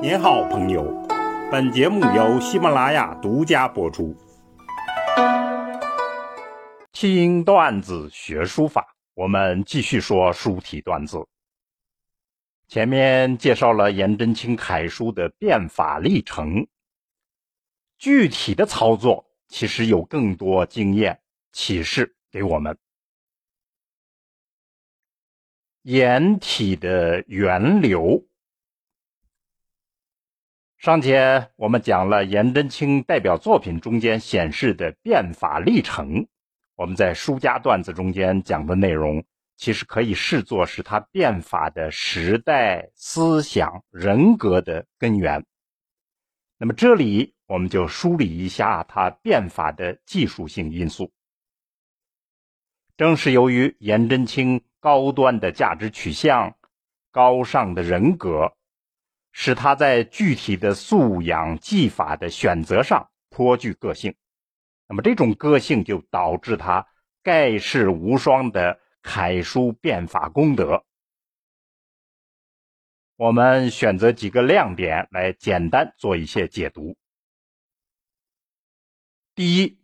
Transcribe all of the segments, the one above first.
您好，朋友。本节目由喜马拉雅独家播出。听段子学书法，我们继续说书体段子。前面介绍了颜真卿楷书的变法历程，具体的操作其实有更多经验启示给我们。颜体的源流。上节我们讲了颜真卿代表作品中间显示的变法历程，我们在书家段子中间讲的内容，其实可以视作是他变法的时代、思想、人格的根源。那么这里我们就梳理一下他变法的技术性因素。正是由于颜真卿高端的价值取向、高尚的人格。使他在具体的素养技法的选择上颇具个性，那么这种个性就导致他盖世无双的楷书变法功德。我们选择几个亮点来简单做一些解读。第一，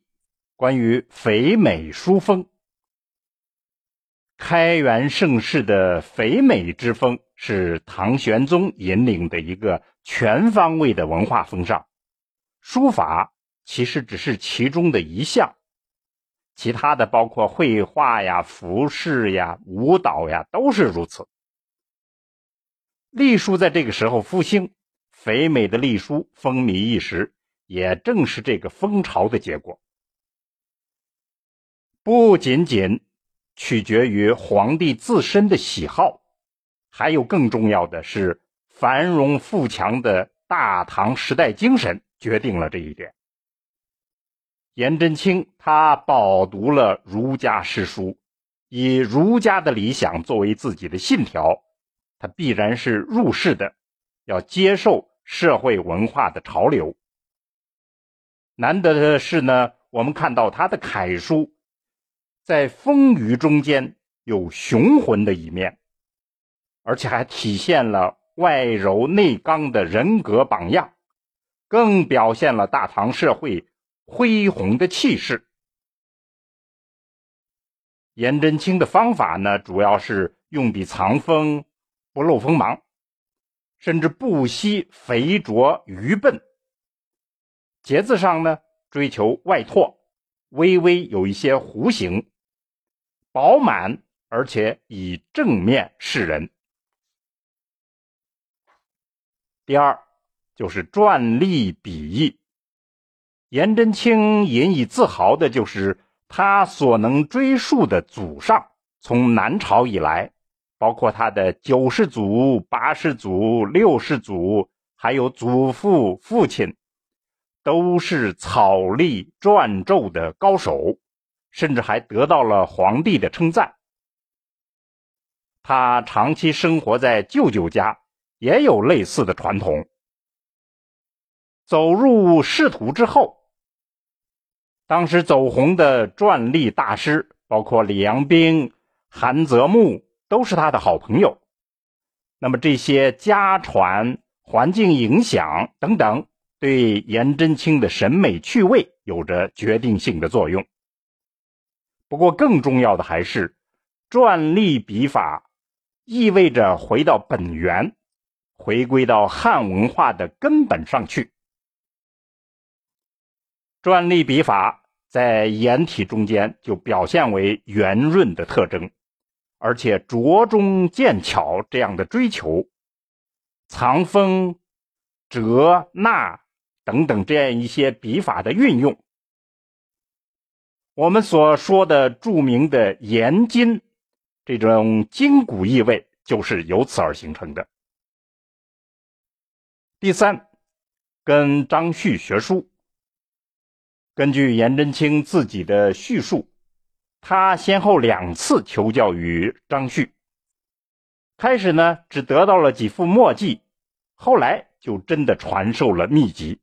关于肥美书风。开元盛世的肥美之风是唐玄宗引领的一个全方位的文化风尚，书法其实只是其中的一项，其他的包括绘画呀、服饰呀、舞蹈呀都是如此。隶书在这个时候复兴，肥美的隶书风靡一时，也正是这个风潮的结果，不仅仅。取决于皇帝自身的喜好，还有更重要的是繁荣富强的大唐时代精神决定了这一点。颜真卿他饱读了儒家诗书，以儒家的理想作为自己的信条，他必然是入世的，要接受社会文化的潮流。难得的是呢，我们看到他的楷书。在风雨中间有雄浑的一面，而且还体现了外柔内刚的人格榜样，更表现了大唐社会恢宏的气势。颜真卿的方法呢，主要是用笔藏锋，不露锋芒，甚至不惜肥拙愚笨。节字上呢，追求外拓，微微有一些弧形。饱满，而且以正面示人。第二，就是篆隶笔意。颜真卿引以自豪的就是他所能追溯的祖上，从南朝以来，包括他的九世祖、八世祖、六世祖，还有祖父、父亲，都是草隶篆籀的高手。甚至还得到了皇帝的称赞。他长期生活在舅舅家，也有类似的传统。走入仕途之后，当时走红的篆隶大师，包括李阳冰、韩泽木，都是他的好朋友。那么这些家传、环境影响等等，对颜真卿的审美趣味有着决定性的作用。不过，更重要的还是，篆隶笔法意味着回到本源，回归到汉文化的根本上去。篆隶笔法在颜体中间就表现为圆润的特征，而且着中见巧这样的追求，藏锋、折捺等等这样一些笔法的运用。我们所说的著名的颜筋，这种筋骨意味就是由此而形成的。第三，跟张旭学书。根据颜真卿自己的叙述，他先后两次求教于张旭，开始呢只得到了几副墨迹，后来就真的传授了秘籍。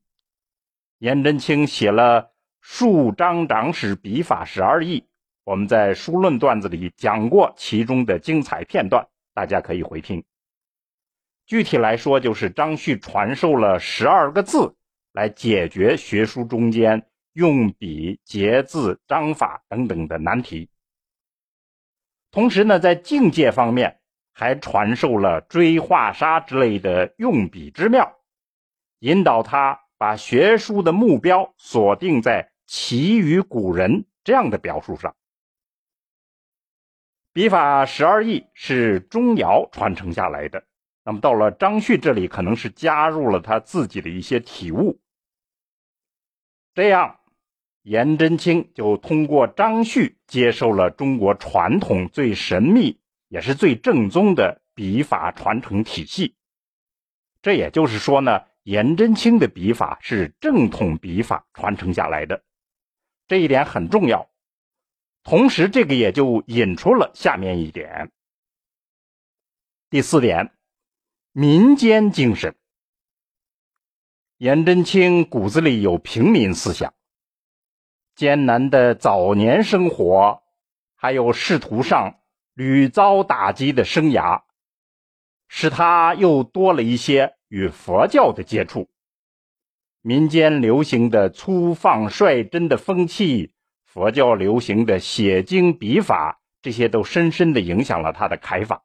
颜真卿写了。数张长史笔法十二义，我们在书论段子里讲过其中的精彩片段，大家可以回听。具体来说，就是张旭传授了十二个字，来解决学书中间用笔、结字、章法等等的难题。同时呢，在境界方面，还传授了追画沙之类的用笔之妙，引导他把学书的目标锁定在其于古人这样的表述上。笔法十二艺是钟繇传承下来的，那么到了张旭这里，可能是加入了他自己的一些体悟。这样，颜真卿就通过张旭接受了中国传统最神秘也是最正宗的笔法传承体系。这也就是说呢，颜真卿的笔法是正统笔法传承下来的，这一点很重要。同时，这个也就引出了下面一点。第四点，民间精神。颜真卿骨子里有平民思想，艰难的早年生活，还有仕途上屡遭打击的生涯，使他又多了一些与佛教的接触。民间流行的粗放率真的风气。佛教流行的写经笔法，这些都深深的影响了他的楷法。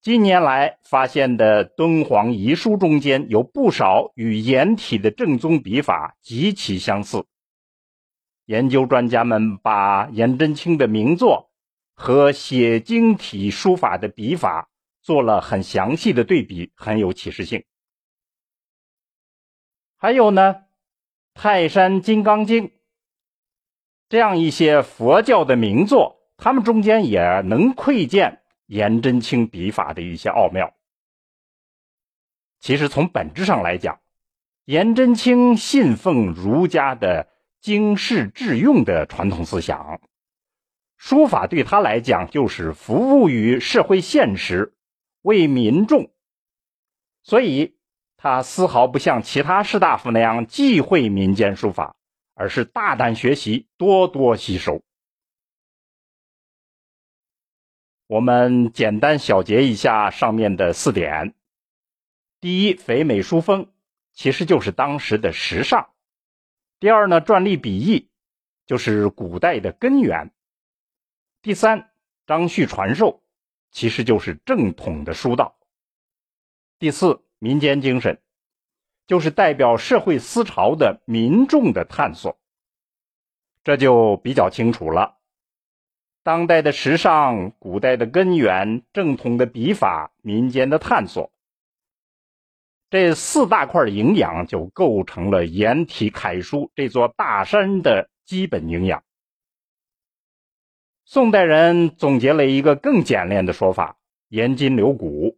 近年来发现的敦煌遗书中间有不少与颜体的正宗笔法极其相似。研究专家们把颜真卿的名作和写经体书法的笔法做了很详细的对比，很有启示性。还有呢，《泰山金刚经》。这样一些佛教的名作，他们中间也能窥见颜真卿笔法的一些奥妙。其实从本质上来讲，颜真卿信奉儒家的经世致用的传统思想，书法对他来讲就是服务于社会现实，为民众，所以他丝毫不像其他士大夫那样忌讳民间书法。而是大胆学习，多多吸收。我们简单小结一下上面的四点：第一，肥美书风其实就是当时的时尚；第二呢，篆隶笔意就是古代的根源；第三，张旭传授其实就是正统的书道；第四，民间精神。就是代表社会思潮的民众的探索，这就比较清楚了。当代的时尚、古代的根源、正统的笔法、民间的探索，这四大块营养就构成了颜体楷书这座大山的基本营养。宋代人总结了一个更简练的说法：颜筋流骨。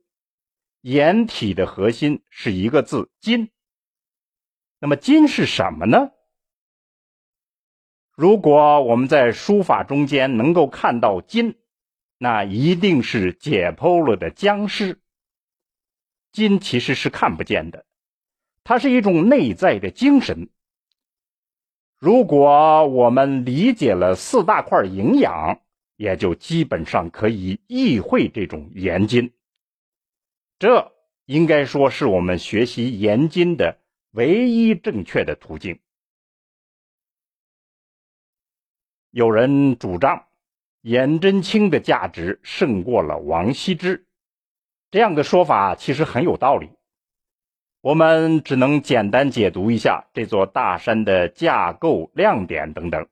颜体的核心是一个字“金”。那么金是什么呢？如果我们在书法中间能够看到金，那一定是解剖了的僵尸。金其实是看不见的，它是一种内在的精神。如果我们理解了四大块营养，也就基本上可以意会这种严金。这应该说是我们学习严金的。唯一正确的途径。有人主张颜真卿的价值胜过了王羲之，这样的说法其实很有道理。我们只能简单解读一下这座大山的架构、亮点等等。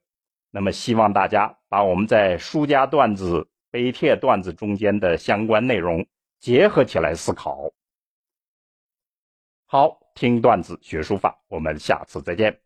那么，希望大家把我们在书家段子、碑帖段子中间的相关内容结合起来思考。好。听段子学书法，我们下次再见。